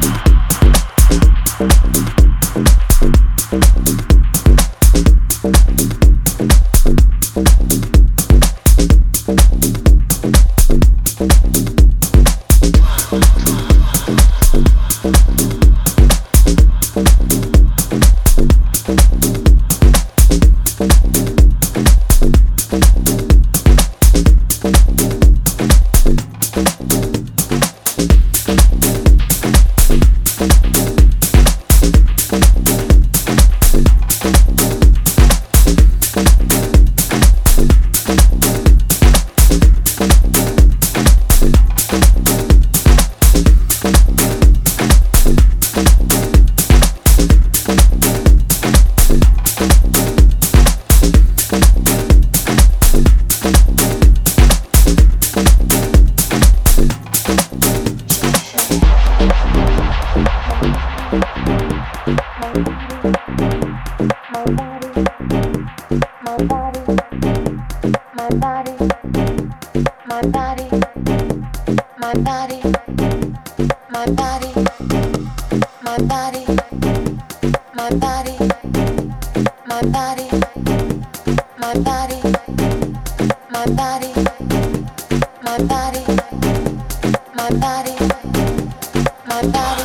Thank somebody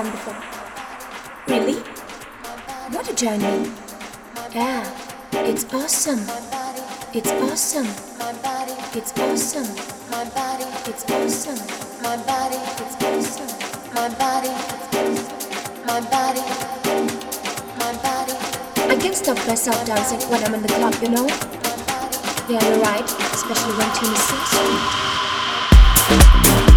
before. Really? What a journey. Yeah, it's awesome. It's awesome. It's awesome. It's awesome. My body, it's awesome. My body, my body, my body. I can't stop myself dancing when I'm in the club, you know? Yeah, you're right, especially when tune is so sweet.